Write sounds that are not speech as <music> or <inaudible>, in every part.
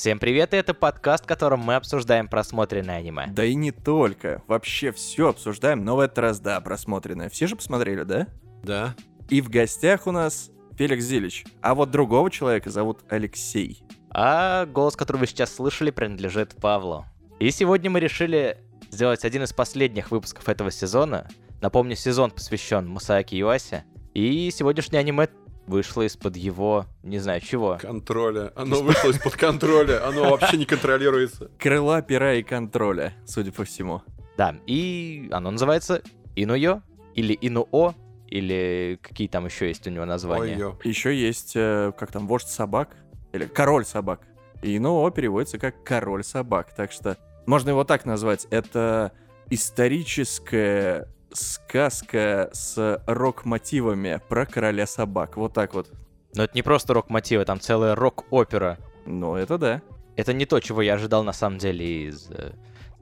Всем привет, и это подкаст, в котором мы обсуждаем просмотренное аниме. Да и не только. Вообще все обсуждаем, но в этот раз, да, просмотренное. Все же посмотрели, да? Да. И в гостях у нас Феликс Зилич. А вот другого человека зовут Алексей. А голос, который вы сейчас слышали, принадлежит Павлу. И сегодня мы решили сделать один из последних выпусков этого сезона. Напомню, сезон посвящен Мусаки Юасе. И сегодняшнее аниме вышло из-под его, не знаю чего. Контроля. Оно вышло из-под контроля. Оно вообще не контролируется. Крыла, пера и контроля, судя по всему. Да, и оно называется Инуё, или Инуо, или какие там еще есть у него названия. Ой-ё. Еще есть, э, как там, вождь собак? Или король собак. И НО переводится как король собак. Так что можно его так назвать. Это историческая сказка с рок-мотивами про короля собак. Вот так вот. Но это не просто рок-мотивы, там целая рок-опера. Ну, это да. Это не то, чего я ожидал на самом деле из э,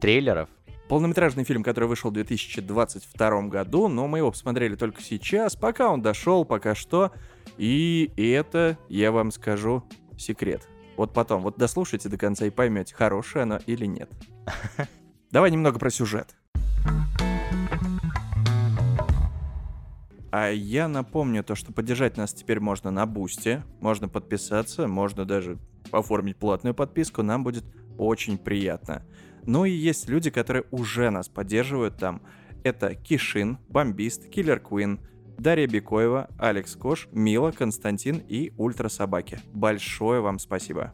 трейлеров. Полнометражный фильм, который вышел в 2022 году, но мы его посмотрели только сейчас, пока он дошел, пока что. И это, я вам скажу, секрет. Вот потом, вот дослушайте до конца и поймете, хорошее оно или нет. <laughs> Давай немного про сюжет. А я напомню то, что поддержать нас теперь можно на Бусте, можно подписаться, можно даже оформить платную подписку, нам будет очень приятно. Ну и есть люди, которые уже нас поддерживают там. Это Кишин, Бомбист, Киллер Квин, Дарья Бекоева, Алекс Кош, Мила, Константин и Ультра Собаки. Большое вам спасибо.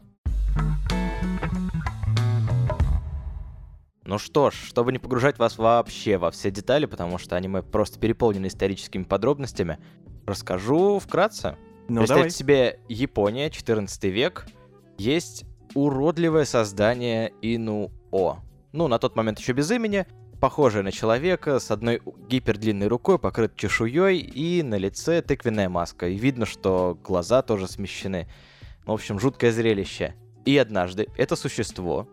Ну что ж, чтобы не погружать вас вообще во все детали, потому что аниме просто переполнено историческими подробностями, расскажу вкратце. Ну Представьте давай. себе Япония, 14 век. Есть уродливое создание Инуо. Ну, на тот момент еще без имени. Похожее на человека, с одной гипердлинной рукой, покрыт чешуей, и на лице тыквенная маска. И видно, что глаза тоже смещены. В общем, жуткое зрелище. И однажды это существо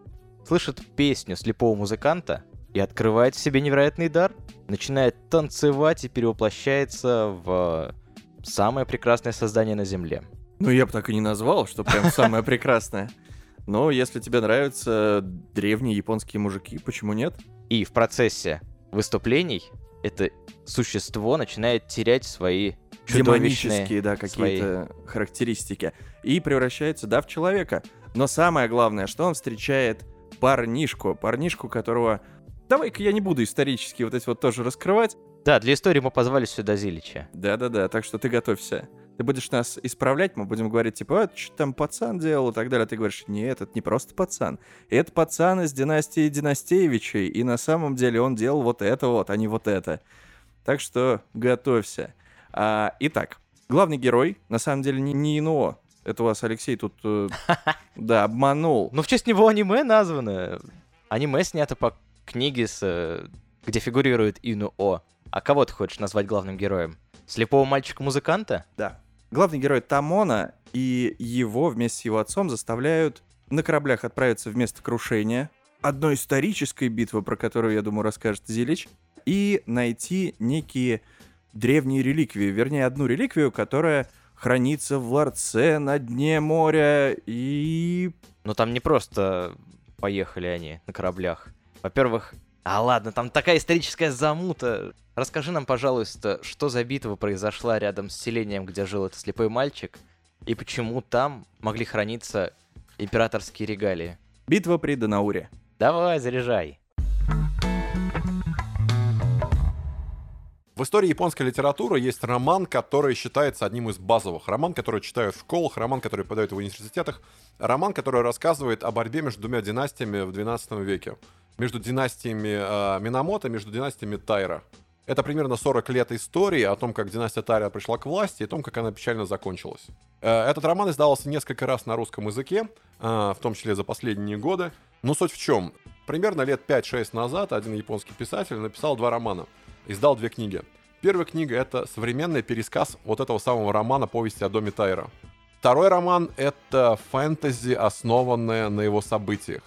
слышит песню слепого музыканта и открывает в себе невероятный дар, начинает танцевать и перевоплощается в самое прекрасное создание на Земле. Ну, я бы так и не назвал, что прям самое прекрасное. Но если тебе нравятся древние японские мужики, почему нет? И в процессе выступлений это существо начинает терять свои Демонические, да, какие-то характеристики. И превращается, да, в человека. Но самое главное, что он встречает парнишку. Парнишку, которого... Давай-ка я не буду исторически вот эти вот тоже раскрывать. Да, для истории мы позвали сюда Зилича. Да-да-да, так что ты готовься. Ты будешь нас исправлять, мы будем говорить, типа, а, что там пацан делал и так далее. А ты говоришь, нет, это не просто пацан. Это пацан из династии Династеевичей, и на самом деле он делал вот это вот, а не вот это. Так что готовься. А, итак, главный герой, на самом деле, не, не Инуо. Это вас Алексей тут, э, <laughs> да, обманул. Ну, в честь него аниме названо. Аниме снято по книге, с, э, где фигурирует Инуо. А кого ты хочешь назвать главным героем? Слепого мальчика-музыканта? Да. Главный герой Тамона и его вместе с его отцом заставляют на кораблях отправиться в место крушения одной исторической битвы, про которую, я думаю, расскажет Зилич, и найти некие древние реликвии, вернее, одну реликвию, которая хранится в ларце на дне моря, и... Ну, там не просто поехали они на кораблях. Во-первых, а ладно, там такая историческая замута. Расскажи нам, пожалуйста, что за битва произошла рядом с селением, где жил этот слепой мальчик, и почему там могли храниться императорские регалии? Битва при Данауре. Давай, заряжай. В истории японской литературы есть роман, который считается одним из базовых. Роман, который читают в школах, роман, который подают в университетах. Роман, который рассказывает о борьбе между двумя династиями в 12 веке. Между династиями э, Минамото, между династиями Тайра. Это примерно 40 лет истории о том, как династия Тайра пришла к власти и о том, как она печально закончилась. Э, Этот роман издавался несколько раз на русском языке, э, в том числе за последние годы. Но суть в чем? Примерно лет 5-6 назад один японский писатель написал два романа. Издал две книги. Первая книга — это современный пересказ вот этого самого романа «Повести о доме Тайра». Второй роман — это фэнтези, основанное на его событиях.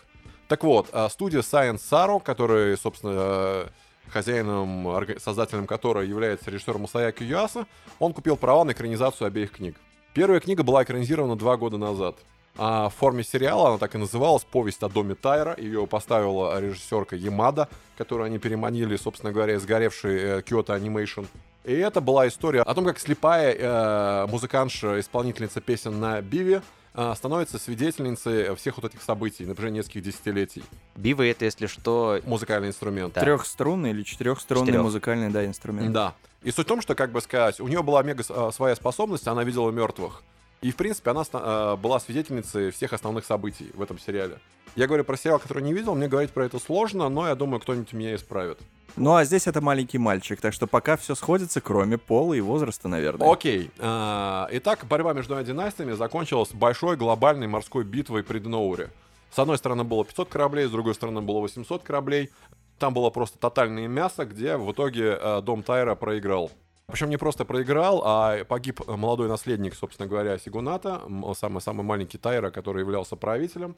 Так вот, а, студия Science Saro, который, собственно, э, хозяином, создателем которой является режиссер Мусаяки Юаса, он купил права на экранизацию обеих книг. Первая книга была экранизирована два года назад. А, в форме сериала, она так и называлась, «Повесть о доме Тайра». Ее поставила режиссерка Ямада, которую они переманили, собственно говоря, сгоревший э, Kyoto Animation. И это была история о том, как слепая э, музыкантша, исполнительница песен на биве, э, становится свидетельницей всех вот этих событий на протяжении нескольких десятилетий. Бивы это, если что, Музыкальный инструмент. Да. Трехструнный или четырехструнный Четырёх. музыкальный, да, инструмент. Да. И суть в том, что, как бы сказать, у нее была мега э, своя способность, она видела мертвых. И, в принципе, она э, была свидетельницей всех основных событий в этом сериале. Я говорю про сериал, который не видел, мне говорить про это сложно, но я думаю, кто-нибудь меня исправит. Ну а здесь это маленький мальчик, так что пока все сходится, кроме пола и возраста, наверное. Окей. А, Итак, борьба между двумя династиями закончилась большой глобальной морской битвой при Дноуре. С одной стороны было 500 кораблей, с другой стороны было 800 кораблей. Там было просто тотальное мясо, где в итоге э, дом Тайра проиграл. Причем не просто проиграл, а погиб молодой наследник, собственно говоря, Сигуната, самый-самый маленький Тайра, который являлся правителем.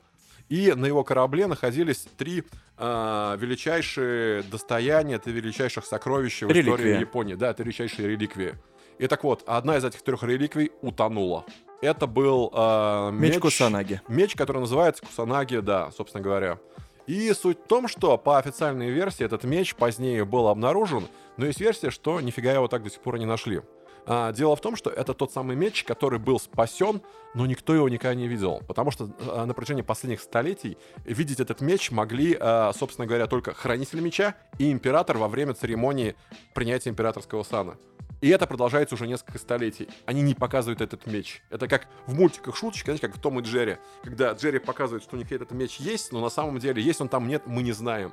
И на его корабле находились три э, величайшие достояния, это величайших сокровищ в истории Реликвии. Японии. Да, это величайшие реликвии. И так вот, одна из этих трех реликвий утонула. Это был э, Меч Кусанаги. Меч, который называется Кусанаги, да, собственно говоря. И суть в том, что по официальной версии этот меч позднее был обнаружен, но есть версия, что нифига его так до сих пор не нашли. А, дело в том, что это тот самый меч, который был спасен, но никто его никогда не видел. Потому что а, на протяжении последних столетий видеть этот меч могли, а, собственно говоря, только хранитель меча и император во время церемонии принятия императорского сана. И это продолжается уже несколько столетий. Они не показывают этот меч. Это как в мультиках шуточка, знаете, как в Том и Джерри. Когда Джерри показывает, что у них этот меч есть, но на самом деле есть он там, нет, мы не знаем.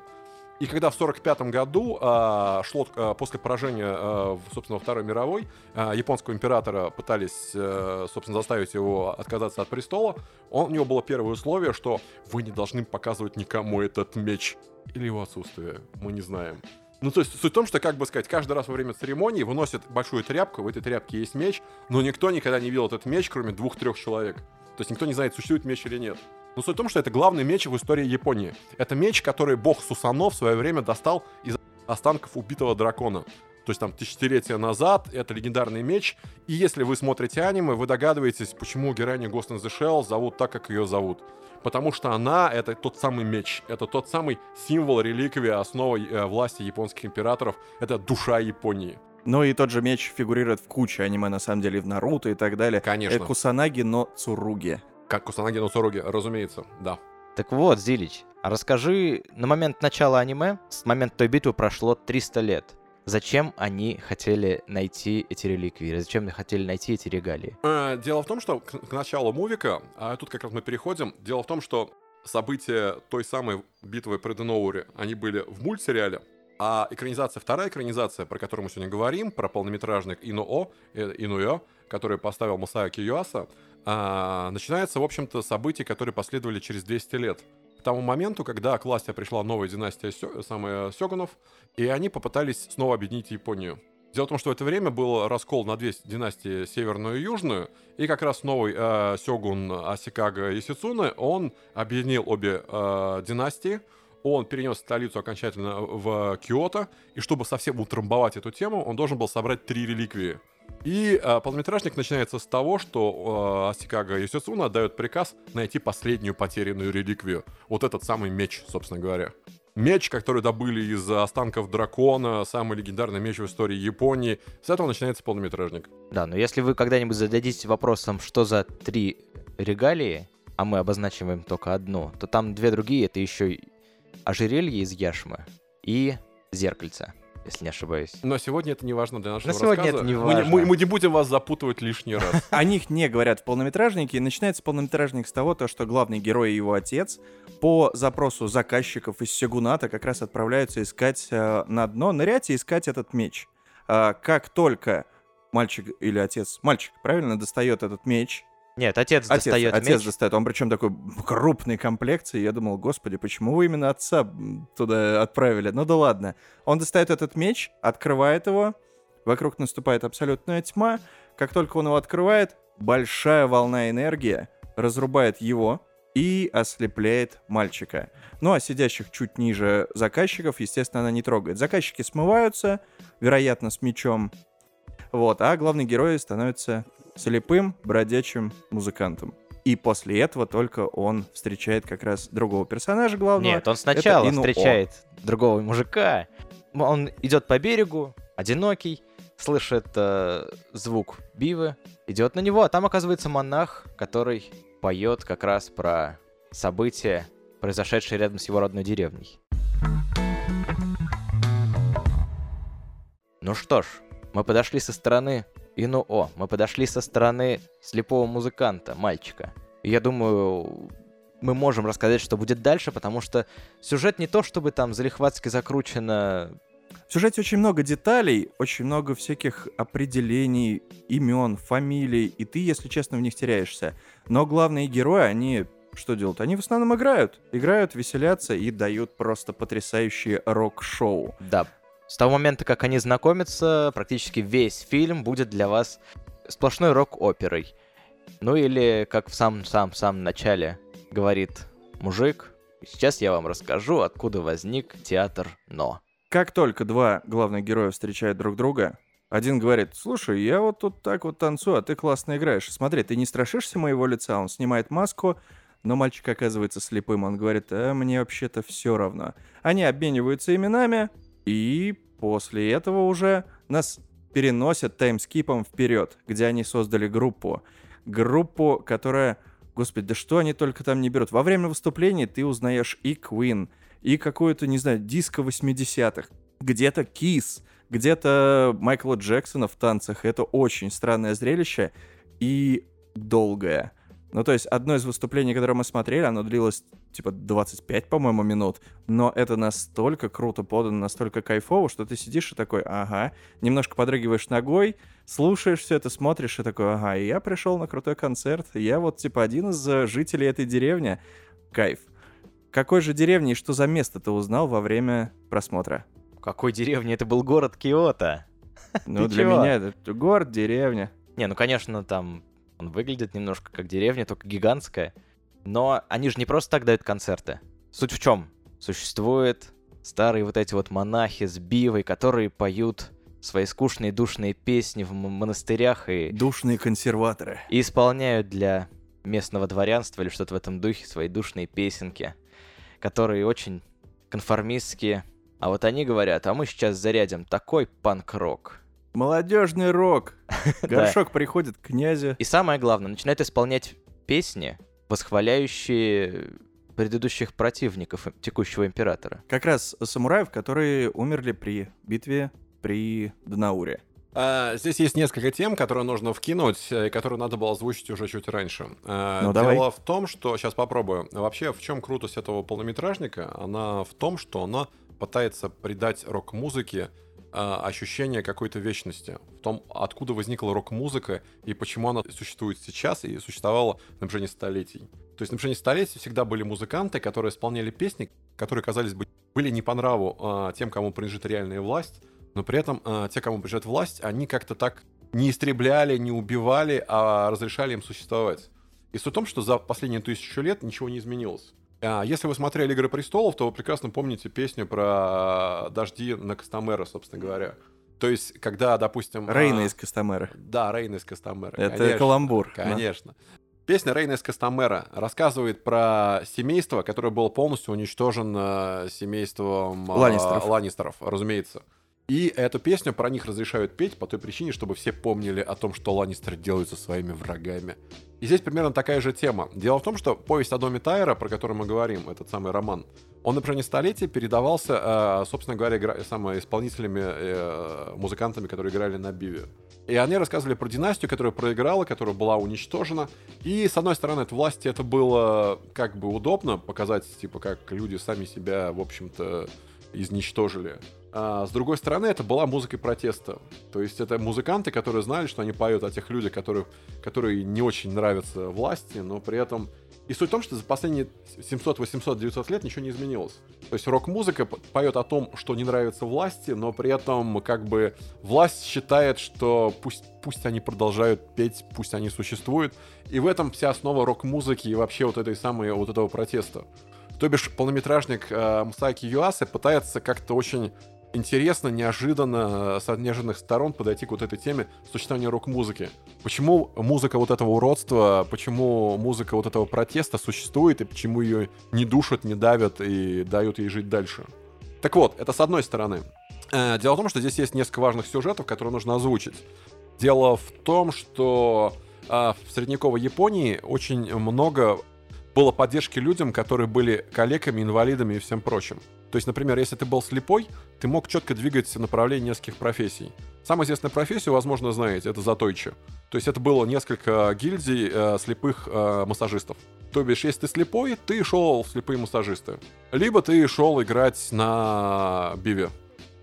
И когда в 45 году а, шло а, после поражения, в, собственно, Второй мировой, а, японского императора пытались, а, собственно, заставить его отказаться от престола, он, у него было первое условие, что вы не должны показывать никому этот меч. Или его отсутствие, мы не знаем. Ну, то есть суть в том, что, как бы сказать, каждый раз во время церемонии выносят большую тряпку, в этой тряпке есть меч, но никто никогда не видел этот меч, кроме двух-трех человек. То есть никто не знает, существует меч или нет. Но суть в том, что это главный меч в истории Японии. Это меч, который бог Сусано в свое время достал из останков убитого дракона. То есть там тысячелетия назад, это легендарный меч. И если вы смотрите аниме, вы догадываетесь, почему героиню Ghost in the Shell зовут так, как ее зовут. Потому что она — это тот самый меч. Это тот самый символ, реликвия, основа э, власти японских императоров. Это душа Японии. Ну и тот же меч фигурирует в куче аниме, на самом деле, в Наруто и так далее. Конечно. Э, Кусанаги, но Цуруги. Как Кусанаги но Сороги, разумеется, да. Так вот, Зилич, а расскажи, на момент начала аниме, с момента той битвы прошло 300 лет. Зачем они хотели найти эти реликвии? Зачем они хотели найти эти регалии? Э, Дело в том, что к, началу мувика, а тут как раз мы переходим, дело в том, что события той самой битвы при Деноуре, они были в мультсериале, а экранизация, вторая экранизация, про которую мы сегодня говорим, про полнометражных Инуо, э, Инуё, который поставил Масаки Юаса, а, начинается, в общем-то, с событий, которые последовали через 200 лет. Тому моменту, когда к власти пришла новая династия Сё- самая Сёгунов, и они попытались снова объединить Японию. Дело в том, что в это время был раскол на две династии, северную и южную, и как раз новый э, сёгун Асикага Исицуне, он объединил обе э, династии, он перенес столицу окончательно в Киото, и чтобы совсем утрамбовать эту тему, он должен был собрать три реликвии. И э, полнометражник начинается с того, что э, Асикага Йосицуна отдает приказ найти последнюю потерянную реликвию. Вот этот самый меч, собственно говоря. Меч, который добыли из останков дракона, самый легендарный меч в истории Японии. С этого начинается полнометражник. Да, но если вы когда-нибудь зададитесь вопросом, что за три регалии, а мы обозначиваем только одну, то там две другие, это еще ожерелье из яшмы и зеркальце, если не ошибаюсь. Но сегодня это не важно для нашего Но сегодня рассказа. это не Мы не- важно. Мы, мы не будем вас запутывать лишний раз. <laughs> О них не говорят в полнометражнике, и начинается полнометражник с того, то, что главный герой и его отец по запросу заказчиков из Сёгуната как раз отправляются искать э, на дно, нырять и искать этот меч. А, как только мальчик или отец, мальчик, правильно, достает этот меч, Нет, отец, Отец, достает отец меч. достает. Он причем такой крупной комплекции. Я думал, господи, почему вы именно отца туда отправили? Ну да ладно. Он достает этот меч, открывает его. Вокруг наступает абсолютная тьма. Как только он его открывает, большая волна энергии разрубает его и ослепляет мальчика. Ну а сидящих чуть ниже заказчиков, естественно, она не трогает. Заказчики смываются, вероятно, с мечом. Вот, а главный герой становится слепым бродячим музыкантом. И после этого только он встречает как раз другого персонажа главного. Нет, он сначала встречает другого мужика. Он идет по берегу, одинокий, слышит э, звук бивы, идет на него, а там оказывается монах, который поет как раз про события, произошедшие рядом с его родной деревней. Ну что ж, мы подошли со стороны Инуо, мы подошли со стороны слепого музыканта, мальчика. И я думаю, мы можем рассказать, что будет дальше, потому что сюжет не то, чтобы там залихватски закручено В сюжете очень много деталей, очень много всяких определений, имен, фамилий, и ты, если честно, в них теряешься. Но главные герои, они что делают? Они в основном играют. Играют, веселятся и дают просто потрясающее рок-шоу. Да. С того момента, как они знакомятся, практически весь фильм будет для вас сплошной рок-оперой. Ну или, как в самом-самом начале говорит мужик, сейчас я вам расскажу, откуда возник театр «Но». Как только два главных героя встречают друг друга, один говорит, слушай, я вот тут так вот танцую, а ты классно играешь. Смотри, ты не страшишься моего лица? Он снимает маску, но мальчик оказывается слепым. Он говорит, а мне вообще-то все равно. Они обмениваются именами, и после этого уже нас переносят таймскипом вперед, где они создали группу. Группу, которая... Господи, да что они только там не берут? Во время выступлений ты узнаешь и Queen, и какую-то, не знаю, диско 80-х, где-то Kiss, где-то Майкла Джексона в танцах. Это очень странное зрелище и долгое. Ну, то есть, одно из выступлений, которое мы смотрели, оно длилось, типа, 25, по-моему, минут, но это настолько круто подано, настолько кайфово, что ты сидишь и такой, ага, немножко подрыгиваешь ногой, слушаешь все это, смотришь и такой, ага, и я пришел на крутой концерт, я вот, типа, один из э, жителей этой деревни, кайф. Какой же деревни и что за место ты узнал во время просмотра? Какой деревни? Это был город Киото. Ну, <laughs> для меня это город, деревня. Не, ну конечно, там он выглядит немножко как деревня, только гигантская. Но они же не просто так дают концерты. Суть в чем? Существуют старые вот эти вот монахи с бивой, которые поют свои скучные душные песни в монастырях и, Душные консерваторы. и исполняют для местного дворянства или что-то в этом духе свои душные песенки, которые очень конформистские. А вот они говорят, а мы сейчас зарядим такой панк-рок. Молодежный рок. <laughs> Горшок приходит к князю. И самое главное, начинают исполнять песни, восхваляющие предыдущих противников текущего императора. Как раз самураев, которые умерли при битве при Днауре. А, Здесь есть несколько тем, которые нужно вкинуть, э, и которые надо было озвучить уже чуть раньше. А, Ну, Дело давай. в том, что... Сейчас попробую. Вообще, в чем крутость этого полнометражника? Она в том, что она пытается придать рок-музыке ощущение какой-то вечности. В том, откуда возникла рок-музыка и почему она существует сейчас и существовала на протяжении столетий. То есть на протяжении столетий всегда были музыканты, которые исполняли песни, которые, казались бы, были не по нраву а, тем, кому принадлежит реальная власть, но при этом а, те, кому принадлежит власть, они как-то так не истребляли, не убивали, а разрешали им существовать. И суть в том, что за последние тысячу лет ничего не изменилось. А, Если вы смотрели «Игры престолов», то вы прекрасно помните песню про дожди на Костомера, собственно говоря. То есть, когда, допустим... Рейна а, из Костомера. Да, Рейна из Костомера. Это конечно. каламбур. Конечно. Песня Рейна из Костомера рассказывает про семейство, которое было полностью уничтожено семейством а, Ланнистеров. Ланнистеров, разумеется. И эту песню про них разрешают петь по той причине, чтобы все помнили о том, что Ланнистеры делают со своими врагами. И здесь примерно такая же тема. Дело в том, что повесть о доме Тайра, про который мы говорим, этот самый роман, он на протяжении столетий передавался, э, собственно говоря, игра... самыми исполнителями, э, музыкантами, которые играли на биве. И они рассказывали про династию, которая проиграла, которая была уничтожена. И, с одной стороны, от власти это было как бы удобно показать, типа, как люди сами себя, в общем-то, изничтожили. А с другой стороны, это была музыкой протеста. То есть это музыканты, которые знали, что они поют о тех людях, которых, которые не очень нравятся власти, но при этом... И суть в том, что за последние 700, 800, 900 лет ничего не изменилось. То есть рок-музыка поет о том, что не нравится власти, но при этом как бы власть считает, что пусть, пусть они продолжают петь, пусть они существуют. И в этом вся основа рок-музыки и вообще вот этой самой, вот этого протеста. То бишь полнометражник э, Мсаки Юасы пытается как-то очень интересно, неожиданно, с неожиданных сторон подойти к вот этой теме сочетания рок-музыки. Почему музыка вот этого уродства, почему музыка вот этого протеста существует, и почему ее не душат, не давят и дают ей жить дальше. Так вот, это с одной стороны. Э, дело в том, что здесь есть несколько важных сюжетов, которые нужно озвучить. Дело в том, что а, в средневековой Японии очень много было поддержки людям, которые были калеками, инвалидами и всем прочим. То есть, например, если ты был слепой, ты мог четко двигаться в направлении нескольких профессий. Самая известная профессия, возможно, знаете, это затойчи. То есть это было несколько гильдий э, слепых э, массажистов. То бишь, если ты слепой, ты шел в слепые массажисты. Либо ты шел играть на биве.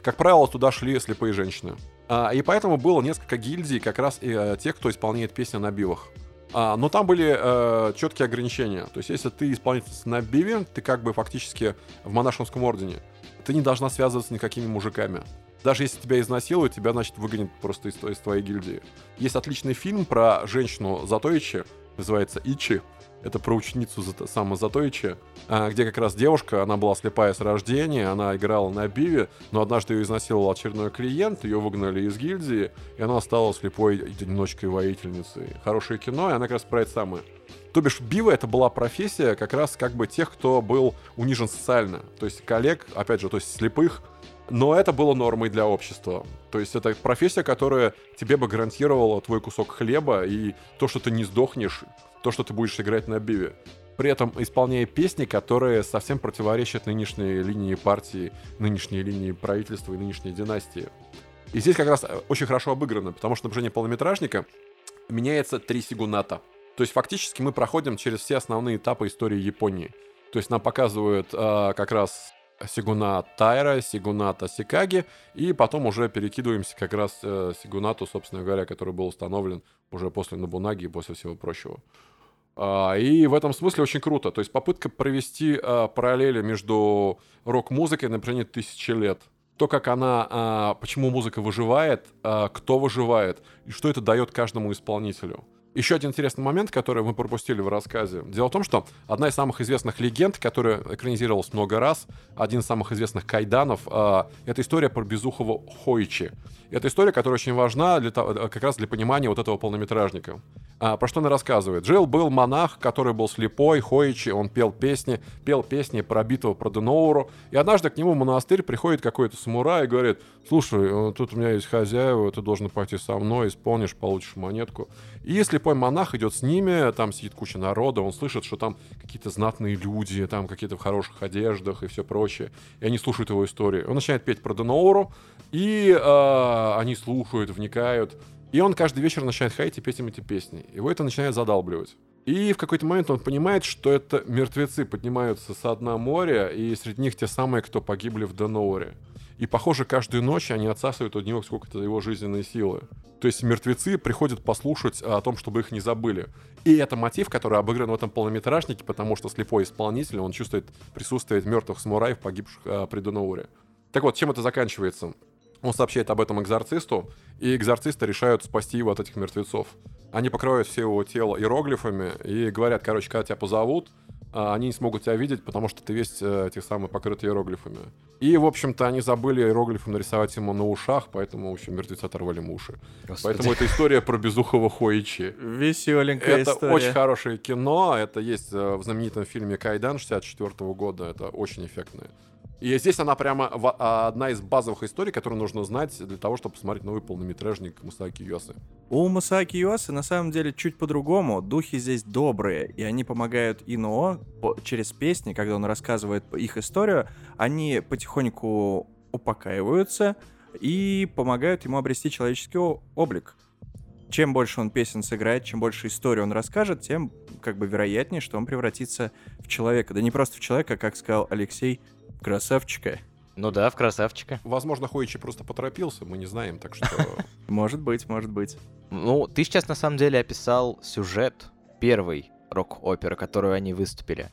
Как правило, туда шли слепые женщины. А, и поэтому было несколько гильдий как раз и э, тех, кто исполняет песни на бивах. А, но там были э, четкие ограничения. То есть, если ты исполнитель на биве, ты как бы фактически в монашеском ордене. Ты не должна связываться никакими мужиками. Даже если тебя изнасилуют, тебя, значит, выгонят просто из, из твоей гильдии. Есть отличный фильм про женщину Затоичи, называется Ичи. Это про ученицу Сама Затоичи, а, где как раз девушка, она была слепая с рождения, она играла на биве, но однажды ее изнасиловал очередной клиент, ее выгнали из гильдии, и она стала слепой одиночкой-воительницей. Хорошее кино, и она как раз про это самое. То бишь, бива это была профессия как раз как бы тех, кто был унижен социально. То есть коллег, опять же, то есть слепых, но это было нормой для общества. То есть это профессия, которая тебе бы гарантировала твой кусок хлеба и то, что ты не сдохнешь то, что ты будешь играть на биве. При этом исполняя песни, которые совсем противоречат нынешней линии партии, нынешней линии правительства и нынешней династии. И здесь как раз э, очень хорошо обыграно, потому что на протяжении полнометражника меняется три сигуната. То есть фактически мы проходим через все основные этапы истории Японии. То есть нам показывают э, как раз Сигуна Тайра, Сигуната Сикаги, и потом уже перекидываемся как раз э, Сигунату, собственно говоря, который был установлен уже после Набунаги и после всего прочего. А, и в этом смысле очень круто. То есть попытка провести а, параллели между рок-музыкой на тысячи лет. То, как она, а, почему музыка выживает, кто выживает, и что это дает каждому исполнителю. Еще один интересный момент, который мы пропустили в рассказе. Дело в том, что одна из самых известных легенд, которая экранизировалась много раз, один из самых известных кайданов, э, это история про безухого Хойчи. Это история, которая очень важна для, как раз для понимания вот этого полнометражника. А, про что она рассказывает? Жил был монах, который был слепой, Хойчи, он пел песни, пел песни про битву про Деноуру, и однажды к нему в монастырь приходит какой-то самурай и говорит, слушай, э, тут у меня есть хозяева, ты должен пойти со мной, исполнишь, получишь монетку. И если слепой монах идет с ними, там сидит куча народа, он слышит, что там какие-то знатные люди, там какие-то в хороших одеждах и все прочее. И они слушают его историю. Он начинает петь про Деноуру, и э, они слушают, вникают. И он каждый вечер начинает ходить и петь им эти песни. Его это начинает задалбливать. И в какой-то момент он понимает, что это мертвецы поднимаются со дна моря, и среди них те самые, кто погибли в Деноуре. И, похоже, каждую ночь они отсасывают от него сколько-то его жизненной силы. То есть мертвецы приходят послушать о том, чтобы их не забыли. И это мотив, который обыгран в этом полнометражнике, потому что слепой исполнитель, он чувствует присутствие мертвых самураев, погибших э, при Дунауре. Так вот, чем это заканчивается? Он сообщает об этом экзорцисту, и экзорцисты решают спасти его от этих мертвецов. Они покрывают все его тело иероглифами и говорят, короче, когда тебя позовут, а, они не смогут тебя видеть, потому что ты весь э, этих самых покрыт иероглифами. И, в общем-то, они забыли иероглифом нарисовать ему на ушах, поэтому, в общем, мертвецы оторвали ему уши. Господи. Поэтому это история про безухого Хоичи. Веселенькая это история. очень хорошее кино, это есть э, в знаменитом фильме «Кайдан» 64 года, это очень эффектное. И здесь она прямо а, одна из базовых историй, которую нужно знать для того, чтобы посмотреть новый полнометражник Мусаки Йосы. У Мусаки Йосы на самом деле чуть по-другому. Духи здесь добрые, и они помогают Инуо через песни, когда он рассказывает их историю, они потихоньку упокаиваются и помогают ему обрести человеческий облик. Чем больше он песен сыграет, чем больше истории он расскажет, тем как бы вероятнее, что он превратится в человека. Да не просто в человека, как сказал Алексей, красавчика. Ну да, в красавчика. Возможно, Хоичи просто поторопился, мы не знаем, так что... <laughs> Может быть, может быть. Ну, ты сейчас на самом деле описал сюжет первой рок-оперы, которую они выступили.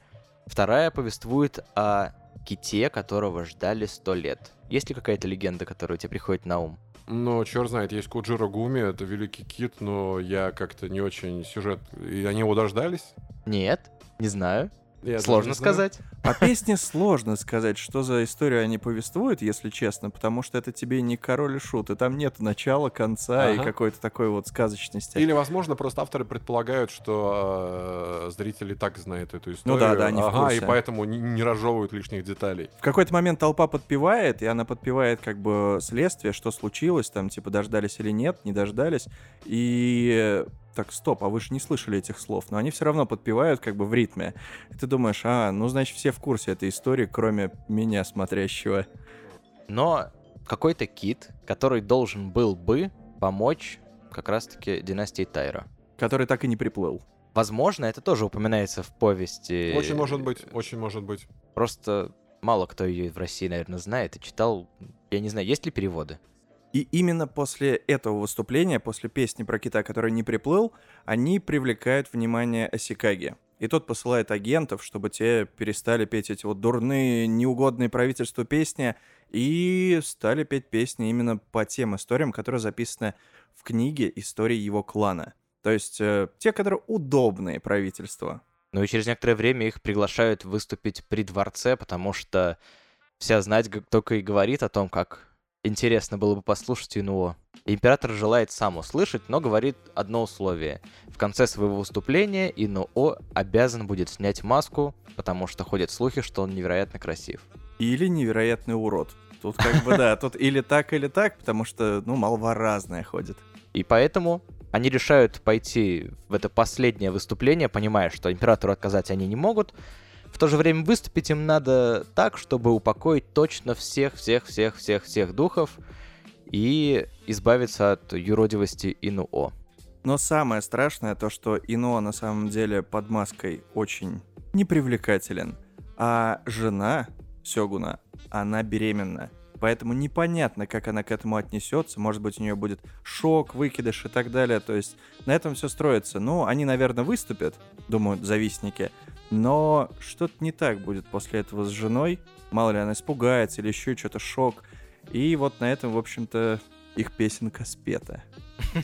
Вторая повествует о ките, которого ждали сто лет. Есть ли какая-то легенда, которая тебе приходит на ум? Ну, черт знает, есть Куджиро Гуми, это великий кит, но я как-то не очень сюжет... И они его дождались? Нет, не знаю. Я Сложно сказать. По песне сложно сказать, что за историю они повествуют, если честно, потому что это тебе не король и шут, и там нет начала, конца и Ага. какой-то такой вот сказочности. Или, возможно, просто авторы предполагают, что э, зрители так знают эту историю. Ну да, да, они в Ага, и курсе. поэтому не, не разжевывают лишних деталей. В какой-то момент толпа подпевает, и она подпевает как бы следствие, что случилось, там типа дождались или нет, не дождались. И так, стоп, а вы же не слышали этих слов, но они все равно подпевают как бы в ритме. И ты думаешь, а, ну значит все в курсе этой истории, кроме меня смотрящего. Но какой-то кит, который должен был бы помочь как раз-таки династии Тайра. Который так и не приплыл. Возможно, это тоже упоминается в повести. Очень может быть, очень может быть. Просто мало кто ее в России, наверное, знает и читал. Я не знаю, есть ли переводы? И именно после этого выступления, после песни про кита, который не приплыл, они привлекают внимание Осикаги. И тот посылает агентов, чтобы те перестали петь эти вот дурные, неугодные правительству песни, и стали петь песни именно по тем историям, которые записаны в книге «Истории его клана». То есть э, те, которые удобные правительству. Ну и через некоторое время их приглашают выступить при дворце, потому что вся знать только и говорит о том, как интересно было бы послушать Инуо. Император желает сам услышать, но говорит одно условие. В конце своего выступления Инуо обязан будет снять маску, потому что ходят слухи, что он невероятно красив. Или невероятный урод. Тут как бы да, тут или так, или так, потому что, ну, молва разная ходит. И поэтому они решают пойти в это последнее выступление, понимая, что императору отказать они не могут. В то же время выступить им надо так, чтобы упокоить точно всех-всех-всех-всех-всех духов и избавиться от юродивости Инуо. Но самое страшное то, что Ино на самом деле под маской очень непривлекателен, а жена Сёгуна, она беременна. Поэтому непонятно, как она к этому отнесется. Может быть, у нее будет шок, выкидыш и так далее. То есть на этом все строится. Ну, они, наверное, выступят, думают завистники. Но что-то не так будет после этого с женой. Мало ли она испугается или еще что-то шок. И вот на этом, в общем-то, их песенка спета. <laughs>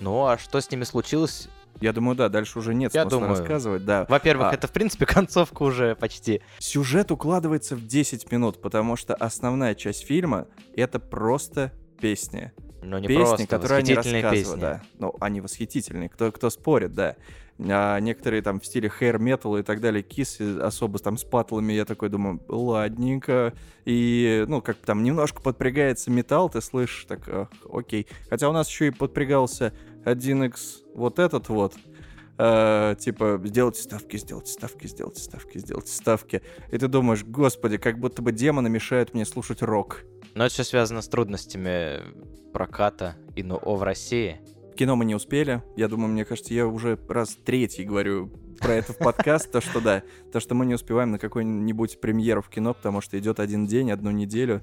Ну а что с ними случилось? Я думаю, да, дальше уже нет Я смысла думаю. рассказывать, да. Во-первых, А. это в принципе <laughs> концовка уже почти. Сюжет укладывается в 10 минут, потому что основная часть фильма — это просто песни. Но не песни, просто, которые они рассказывают, песни. да. Ну, они восхитительные, кто, кто спорит, да. А некоторые там в стиле hair metal и так далее, кисы особо там с патлами, я такой думаю, ладненько. И, ну, как там немножко подпрягается металл, ты слышишь, так, окей. Хотя у нас еще и подпрягался 1x вот этот вот. Э, типа, сделайте ставки, сделайте ставки, сделайте ставки, сделайте ставки. И ты думаешь, господи, как будто бы демоны мешают мне слушать рок. Но это все связано с трудностями проката Инуо в России. В кино мы не успели. Я думаю, мне кажется, я уже раз третий говорю про это в подкаст, то что да, то что мы не успеваем на какой-нибудь премьеру в кино, потому что идет один день, одну неделю,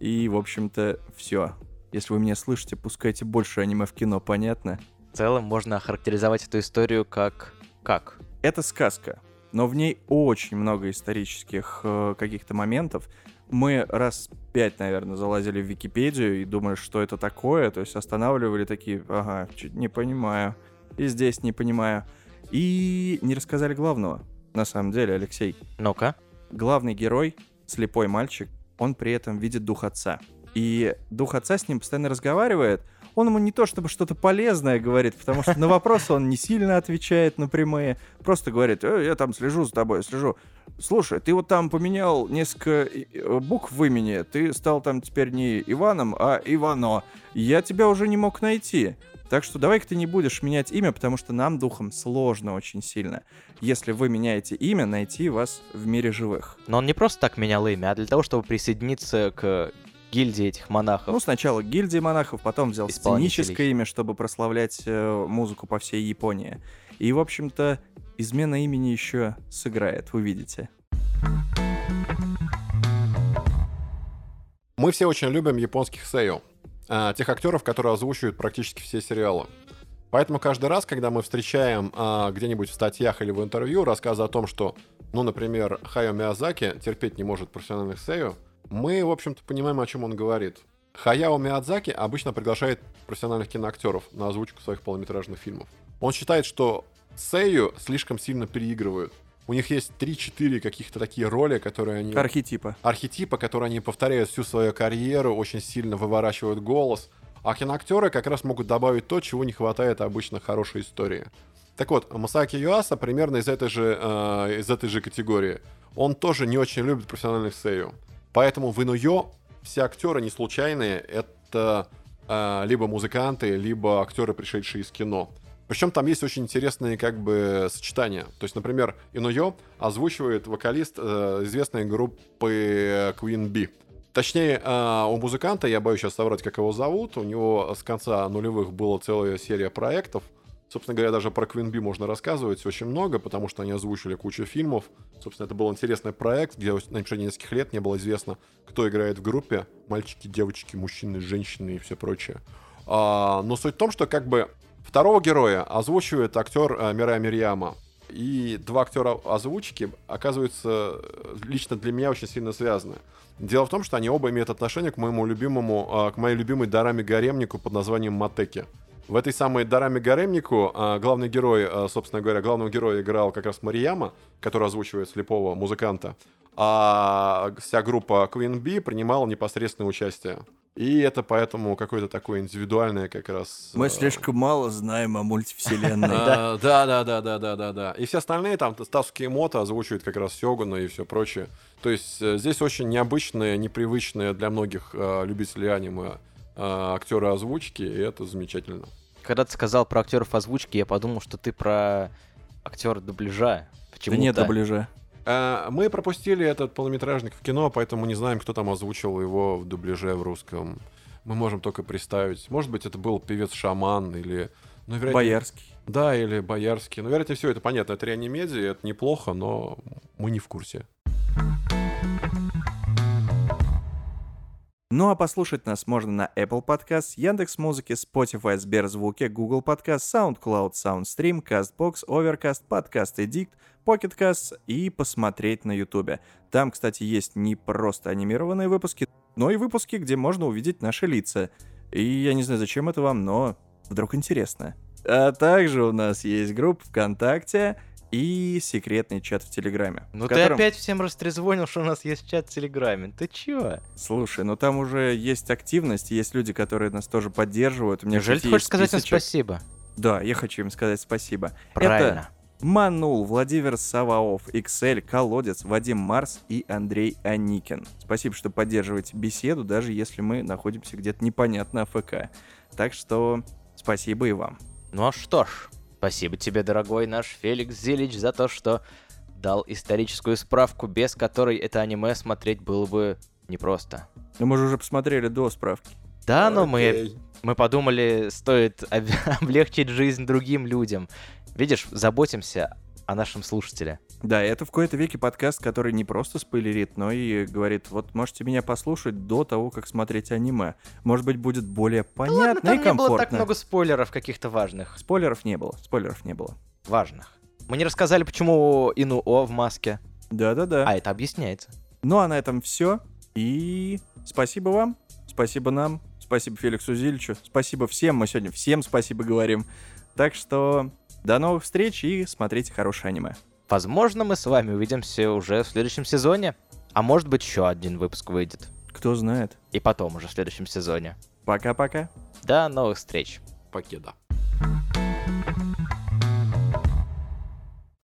и, в общем-то, все. Если вы меня слышите, пускайте больше аниме в кино, понятно? В целом можно охарактеризовать эту историю как... Как? Это сказка, но в ней очень много исторических э, каких-то моментов. Мы раз пять, наверное, залазили в Википедию и думали, что это такое, то есть останавливали такие, ага, чуть не понимаю, и здесь не понимаю. И не рассказали главного, на самом деле, Алексей. Ну-ка. Главный герой, слепой мальчик, он при этом видит дух отца. И дух отца с ним постоянно разговаривает. Он ему не то чтобы что-то полезное говорит, потому что на вопросы он не сильно отвечает напрямую. Просто говорит, «Э, я там слежу за тобой, слежу. Слушай, ты вот там поменял несколько э, букв в имени, ты стал там теперь не Иваном, а Ивано. Я тебя уже не мог найти. Так что давай-ка ты не будешь менять имя, потому что нам, духом, сложно очень сильно. Если вы меняете имя, найти вас в мире живых. Но он не просто так менял имя, а для того, чтобы присоединиться к гильдии этих монахов. Ну, сначала гильдии монахов, потом взял сценическое имя, чтобы прославлять э, музыку по всей Японии. И, в общем-то, измена имени еще сыграет, вы видите. Мы все очень любим японских сею. а, тех актеров, которые озвучивают практически все сериалы. Поэтому каждый раз, когда мы встречаем а, где-нибудь в статьях или в интервью рассказы о том, что, ну, например, Хайо Миядзаки терпеть не может профессиональных сею, мы, в общем-то, понимаем, о чем он говорит. Хаяо Миядзаки обычно приглашает профессиональных киноактеров на озвучку своих полнометражных фильмов. Он считает, что сею слишком сильно переигрывают. У них есть 3-4 каких-то такие роли, которые они... Архетипа. Архетипы, которые они повторяют всю свою карьеру, очень сильно выворачивают голос. А киноактеры как раз могут добавить то, чего не хватает обычно хорошей истории. Так вот, Масаки Юаса примерно из этой же, э, из этой же категории. Он тоже не очень любит профессиональных сейю. Поэтому в Инуё все актеры не случайные, это э, либо музыканты, либо актеры, пришедшие из кино. Причем там есть очень интересные как бы сочетания. То есть, например, Инуё озвучивает вокалист э, известной группы Queen Bee. Точнее, э, у музыканта, я боюсь сейчас соврать, как его зовут, у него с конца нулевых была целая серия проектов. Собственно говоря, даже про Bee можно рассказывать очень много, потому что они озвучили кучу фильмов. Собственно, это был интересный проект, где на протяжении нескольких лет не было известно, кто играет в группе. Мальчики, девочки, мужчины, женщины и все прочее. А, но суть в том, что как бы Второго героя озвучивает актер э, Мирая Мирьяма. И два актера озвучки, оказываются, э, лично для меня очень сильно связаны. Дело в том, что они оба имеют отношение к моему любимому, э, к моей любимой Дараме Гаремнику под названием Матеки. В этой самой Дараме Гаремнику э, главный герой, э, собственно говоря, главного героя играл как раз Марияма, который озвучивает слепого музыканта, а вся группа Queen Bee принимала непосредственное участие. И это поэтому какое-то такое индивидуальное как раз... Мы э, слишком мало знаем о мультивселенной. <laughs> а, Да, да, да, да, да, да, да. И все остальные там Стасуки Мото озвучивают как раз Сёгуна и все прочее. То есть э, здесь очень необычные, непривычные для многих любителей аниме э, актеры озвучки, и это замечательно. Когда ты сказал про актеров озвучки, я подумал, что ты про актера дубляжа. Да Почему-то. нет дубляжа. Э, Мы пропустили этот полнометражник в кино, поэтому не знаем, кто там озвучил его в дубляже в русском. Мы можем только представить. Может быть, это был певец-шаман или... Ну, вероятно- Боярский. Да, или Боярский. Ну, вероятнее всего, это понятно. Это реанимедия, это неплохо, но мы не в курсе. Ну а послушать нас можно на Apple Podcast, Яндекс.Музыке, Spotify, Сберзвуке, Google Podcast, SoundCloud, SoundStream, CastBox, Overcast, Podcast Addict, Pocket Casts и посмотреть на YouTube. Там, кстати, есть не просто анимированные выпуски, но и выпуски, где можно увидеть наши лица. И я не знаю, зачем это вам, но вдруг интересно. А также у нас есть группа ВКонтакте и секретный чат в Телеграме. Ну ты котором- опять всем растрезвонил, что у нас есть чат в Телеграме. Ты чё? Слушай, ну там уже есть активность, есть люди, которые нас тоже поддерживают. У меня, Неужели ты хочешь сказать им списочек. спасибо? Да, я хочу им сказать спасибо. Правильно. Это Манул, Владимир Саваоф, Excel, Колодец, Вадим Марс и Андрей Аникин. Спасибо, что поддерживаете беседу, даже если мы находимся где-то непонятно АФК. Так что спасибо и вам. Ну а что ж, спасибо тебе, дорогой наш Феликс Зилич, за то, что дал историческую справку, без которой это аниме смотреть было бы непросто. Ну, мы же уже посмотрели до справки. Да, но мы, Окей. мы подумали, стоит об- <laughs> облегчить жизнь другим людям. Видишь, заботимся о нашем слушателе. Да, это в кои-то веке подкаст, который не просто спойлерит, но и говорит, вот можете меня послушать до того, как смотреть аниме. Может быть, будет более понятно Ладно, там и не было комфортно. так много спойлеров каких-то важных. Спойлеров не было, спойлеров не было. Важных. Мы не рассказали, почему Инуо в маске. Да-да-да. А это объясняется. Ну а на этом все. И спасибо вам, спасибо нам, спасибо Феликсу Зильчу, спасибо всем, мы сегодня всем спасибо говорим. Так что до новых встреч и смотрите хорошее аниме. Возможно, мы с вами увидимся уже в следующем сезоне. А может быть, еще один выпуск выйдет. Кто знает. И потом уже в следующем сезоне. Пока-пока. До новых встреч. Покеда.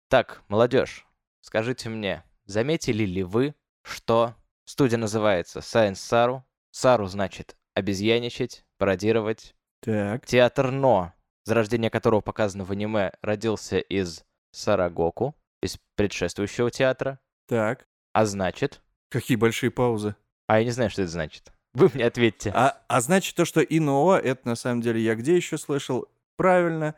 Так, молодежь, скажите мне, заметили ли вы, что студия называется Science Saru? Сару значит обезьяничать, пародировать. Так. Театр Но, зарождение которого показано в аниме, родился из Сарагоку, из предшествующего театра. Так. А значит... Какие большие паузы. А я не знаю, что это значит. Вы мне ответьте. А, а значит то, что ИНО, это на самом деле я где еще слышал? Правильно.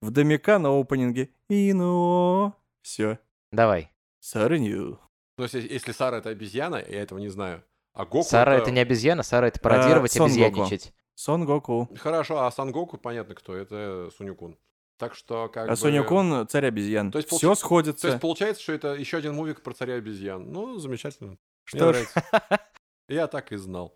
В Домика на опенинге. ИНО. Все. Давай. Сарынью. Ну, если, если Сара это обезьяна, я этого не знаю. А Гоку Сара это не обезьяна, Сара это пародировать, Сон Гоку. обезьяничать. Сон Гоку. Хорошо, а Сангоку понятно кто, это Сунюкун. Так что как бы... А Сонюкун царь обезьян. То есть Все получ- сходится. То есть получается, что это еще один мувик про царя обезьян. Ну, замечательно. Мне Что ж, нравится. <laughs> Я так и знал.